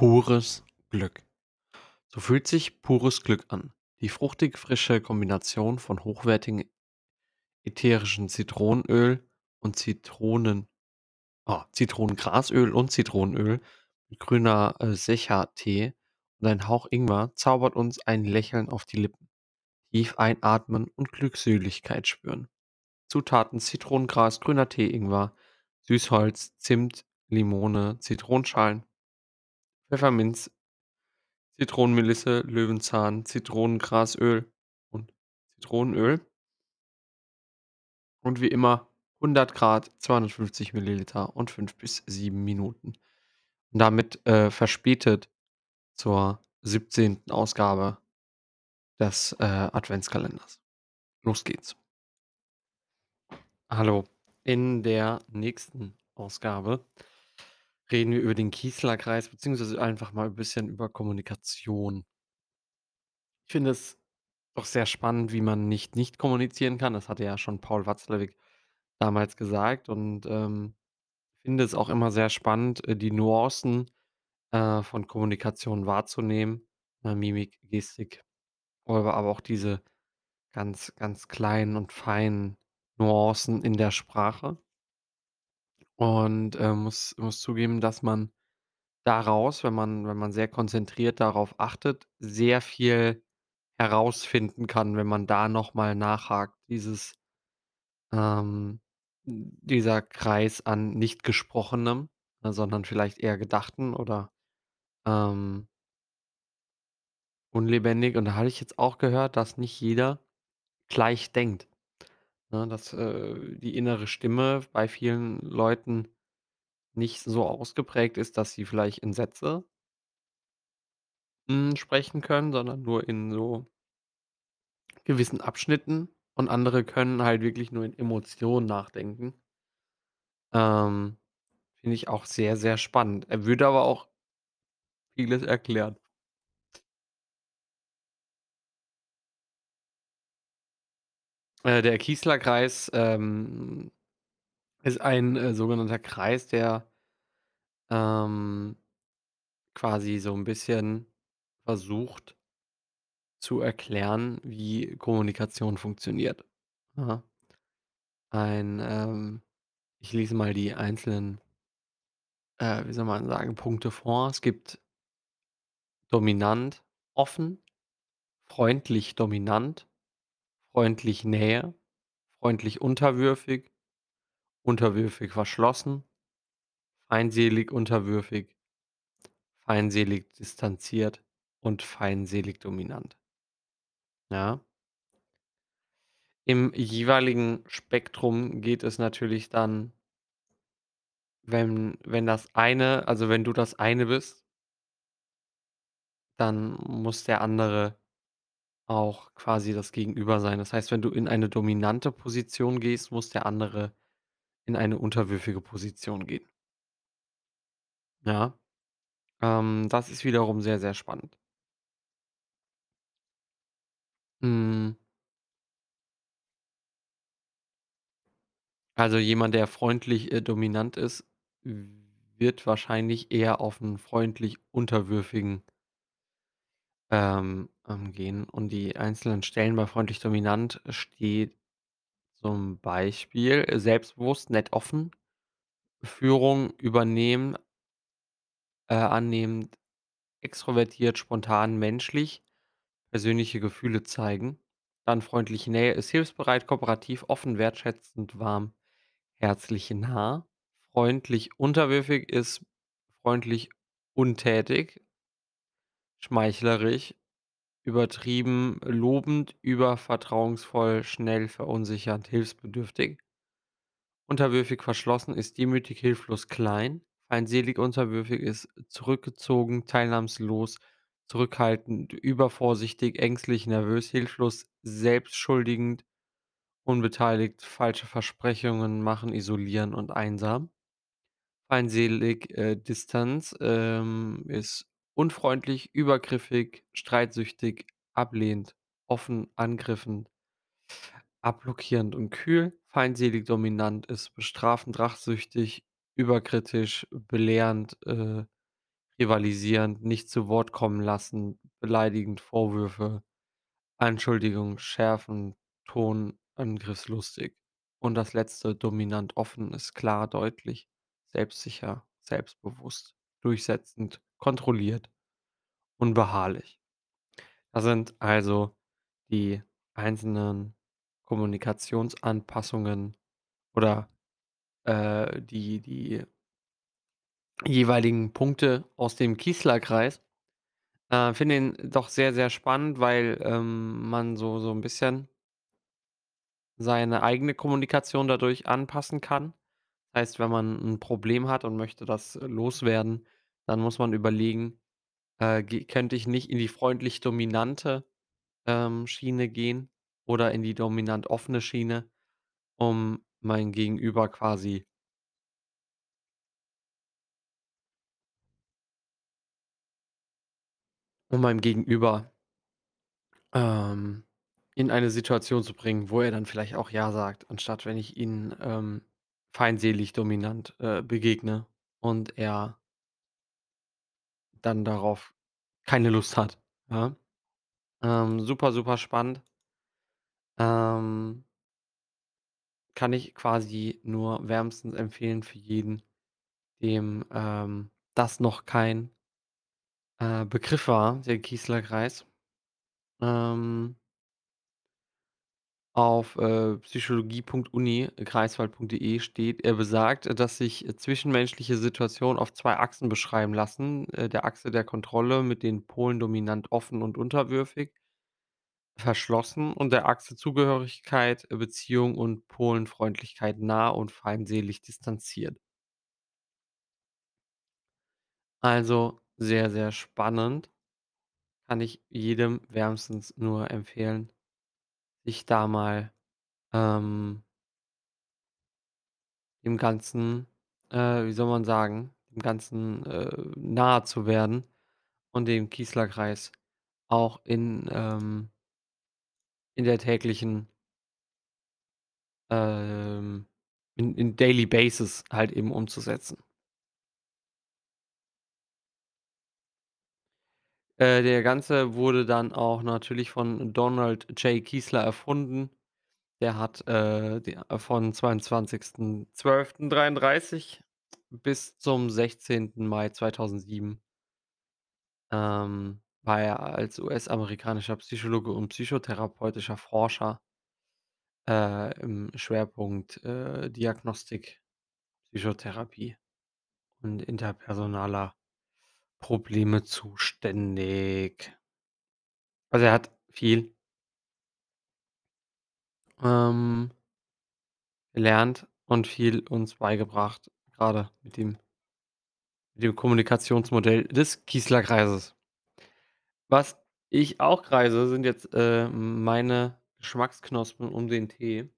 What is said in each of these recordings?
Pures Glück. So fühlt sich pures Glück an. Die fruchtig frische Kombination von hochwertigem ätherischen Zitronenöl und Zitronen ah, Zitronengrasöl und Zitronenöl mit grüner, äh, Secha-Tee und ein Hauch Ingwer zaubert uns ein Lächeln auf die Lippen. Tief einatmen und Glückseligkeit spüren. Zutaten: Zitronengras, grüner Tee, Ingwer, Süßholz, Zimt, Limone, Zitronenschalen, Pfefferminz, Zitronenmelisse, Löwenzahn, Zitronengrasöl und Zitronenöl. Und wie immer 100 Grad, 250 Milliliter und 5 bis 7 Minuten. Und damit, äh, verspätet zur 17. Ausgabe des, äh, Adventskalenders. Los geht's. Hallo. In der nächsten Ausgabe reden wir über den Kießler Kreis, beziehungsweise einfach mal ein bisschen über Kommunikation. Ich finde es doch sehr spannend, wie man nicht nicht kommunizieren kann. Das hatte ja schon Paul Watzlawick damals gesagt und, ähm, finde es auch immer sehr spannend, äh, die Nuancen, äh, von Kommunikation wahrzunehmen, ne, Mimik, Gestik, aber auch diese ganz, ganz kleinen und feinen Nuancen in der Sprache. Und, äh, muss muss zugeben, dass man daraus, wenn man wenn man sehr konzentriert darauf achtet, sehr viel herausfinden kann, wenn man da noch mal nachhakt. Dieses ähm, dieser Kreis an nicht Gesprochenem, ne, sondern vielleicht eher Gedachten oder, ähm unlebendig. Und da hatte ich jetzt auch gehört, dass nicht jeder gleich denkt, ne, dass, äh, die innere Stimme bei vielen Leuten nicht so ausgeprägt ist, dass sie vielleicht in Sätze hm, sprechen können, sondern nur in so gewissen Abschnitten und andere können halt wirklich nur in Emotionen nachdenken. Ähm, finde ich auch sehr, sehr spannend. Er würde aber auch vieles erklären. Äh, der Kießler Kreis, ähm, ist ein, äh, sogenannter Kreis, der, ähm, quasi so 'n bisschen versucht zu erklären, wie Kommunikation funktioniert, ja? Ein, ähm ich lese mal die einzelnen äh, wie soll man sagen, Punkte vor. Es gibt dominant, offen, freundlich dominant, freundlich Nähe, freundlich unterwürfig, unterwürfig verschlossen, feindselig unterwürfig, feindselig distanziert und feindselig dominant. Ja? Im jeweiligen Spektrum geht es natürlich dann wenn wenn das eine also, wenn du das eine bist dann muss der andere auch quasi das Gegenüber sein. Das heißt, wenn du in eine dominante Position gehst, muss der andere in eine unterwürfige Position gehen. Ja, ähm, das ist wiederum sehr, sehr spannend. Hm. Also, jemand, der freundlich, äh, dominant ist, wird wahrscheinlich eher auf 'n freundlich unterwürfigen ähm, ähm, gehen. Und die einzelnen Stellen bei freundlich dominant steht zum Beispiel, äh, selbstbewusst, nett, offen, Führung übernehmen äh, annehmend, extrovertiert, spontan, menschlich, persönliche Gefühle zeigen. Dann freundliche Nähe ist hilfsbereit, kooperativ, offen, wertschätzend, warm, herzlich, nah. Freundlich unterwürfig ist freundlich untätig schmeichlerisch, übertrieben lobend, übervertrauensvoll, schnell verunsichernd, hilfsbedürftig. Unterwürfig verschlossen ist demütig, hilflos, klein. Feindselig unterwürfig ist zurückgezogen, teilnahmslos, zurückhaltend, übervorsichtig, ängstlich, nervös, hilflos, selbstschuldigend, unbeteiligt, falsche Versprechungen machen, isolieren und einsam. Feindselig, äh, Distanz, ähm, ist unfreundlich, übergriffig, streitsüchtig, ablehnend, offen, angriffend abblockierend und kühl. Feindselig dominant ist bestrafend, rachsüchtig, überkritisch, belehrend, äh, rivalisierend, nicht zu Wort kommen lassen, beleidigend, Vorwürfe, Anschuldigungen schärfen, Ton angriffslustig. Und das Letzte, dominant offen, ist klar, deutlich, selbstsicher, selbstbewusst, durchsetzend, kontrolliert und beharrlich. Das sind also die einzelnen Kommunikationsanpassungen oder, äh, die die jeweiligen Punkte aus dem Kießler-Kreis. Äh, finde ihn doch sehr, sehr spannend, weil, ähm, man so so 'n bisschen seine eigene Kommunikation dadurch anpassen kann. Heißt, wenn man 'n Problem hat und möchte das, äh, loswerden, dann muss man überlegen, äh, könnte ich nicht in die freundlich-dominante, ähm, Schiene gehen oder in die dominant offene Schiene, um mein Gegenüber quasi um meinem Gegenüber ähm, in eine Situation zu bringen, wo er dann vielleicht auch „ja“ sagt, anstatt wenn ich ihn, ähm, feindselig dominant, äh, begegne und er dann darauf keine Lust hat, ja? Ähm, super, super spannend. Ähm kann ich quasi nur wärmstens empfehlen für jeden, dem, ähm, das noch kein äh, Begriff war, der Kießler-Kreis. Ähm auf, äh, psychologie.uni-greifswald.de steht er besagt, dass sich, äh, zwischenmenschliche Situationen auf 2 Achsen beschreiben lassen, äh, der Achse der Kontrolle mit den Polen dominant offen und unterwürfig verschlossen und der Achse Zugehörigkeit, äh, Beziehung und Polen Freundlichkeit nah und feindselig distanziert. Also, sehr, sehr spannend. Kann ich jedem wärmstens nur empfehlen, sich da mal, ähm dem Ganzen, äh, wie soll man sagen, dem Ganzen, äh, nahe zu werden und den Kießler-Kreis auch in, ähm in der täglichen ähm, in in Daily Basis halt eben umzusetzen. Äh, der Ganze wurde dann auch natürlich von Donald J. Kießler erfunden. Der hat, äh, der von 22.12.33 bis zum 16. Mai 2007 ähm, war er als US-amerikanischer Psychologe und psychotherapeutischer Forscher äh, im Schwerpunkt, äh, Diagnostik, Psychotherapie und interpersonaler Probleme zuständig. Also, er hat viel ähm gelernt und viel uns beigebracht, grade mit dem mit dem Kommunikationsmodell des Kießler-Kreises. Was ich auch kreise, sind jetzt, äh, meine Geschmacksknospen um den Tee.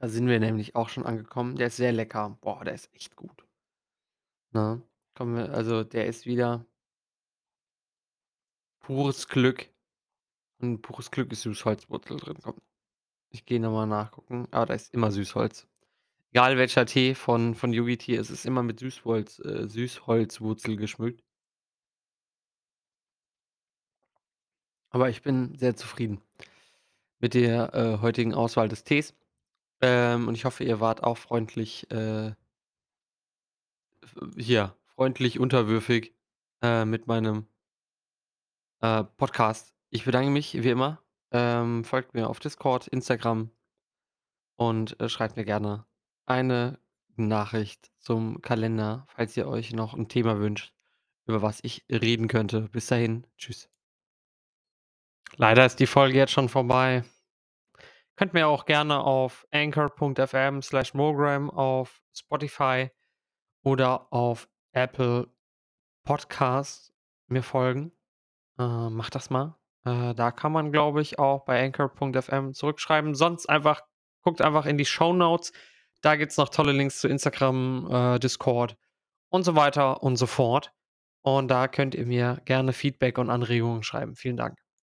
Da sind wir nämlich auch schon angekommen. Der ist sehr lecker. Boah, der ist echt gut. Ne? Kommen wir also, der ist wieder pures Glück. Und pures Glück ist Süßholzwurzel drin. Komm, ich gehe noch mal nachgucken, aber da ist immer Süßholz. Egal welcher Tee von von Yogi Tea, es ist immer mit Süßholz äh, Süßholzwurzel geschmückt. Aber ich bin sehr zufrieden mit der, äh, heutigen Auswahl des Tees. Ähm, und ich hoffe, ihr wart auch freundlich, äh hier, freundlich unterwürfig, äh, mit meinem äh, Podcast. Ich bedanke mich wie immer. Ähm, folgt mir auf Discord, Instagram und, äh, schreibt mir gerne eine Nachricht zum Kalender, falls ihr euch noch 'n Thema wünscht, über was ich reden könnte. Bis dahin, tschüss. Leider ist die Folge jetzt schon vorbei. Könnt mir auch gerne auf anchor.fm/mogram auf Spotify oder auf Apple Podcasts mir folgen. Äh, macht das mal. Äh, da kann man, glaube ich, auch bei anchor.fm zurückschreiben. Sonst einfach guckt einfach in die Shownotes. Da gibt's noch tolle Links zu Instagram, äh, Discord und so weiter und so fort. Und da könnt ihr mir gerne Feedback und Anregungen schreiben. Vielen Dank.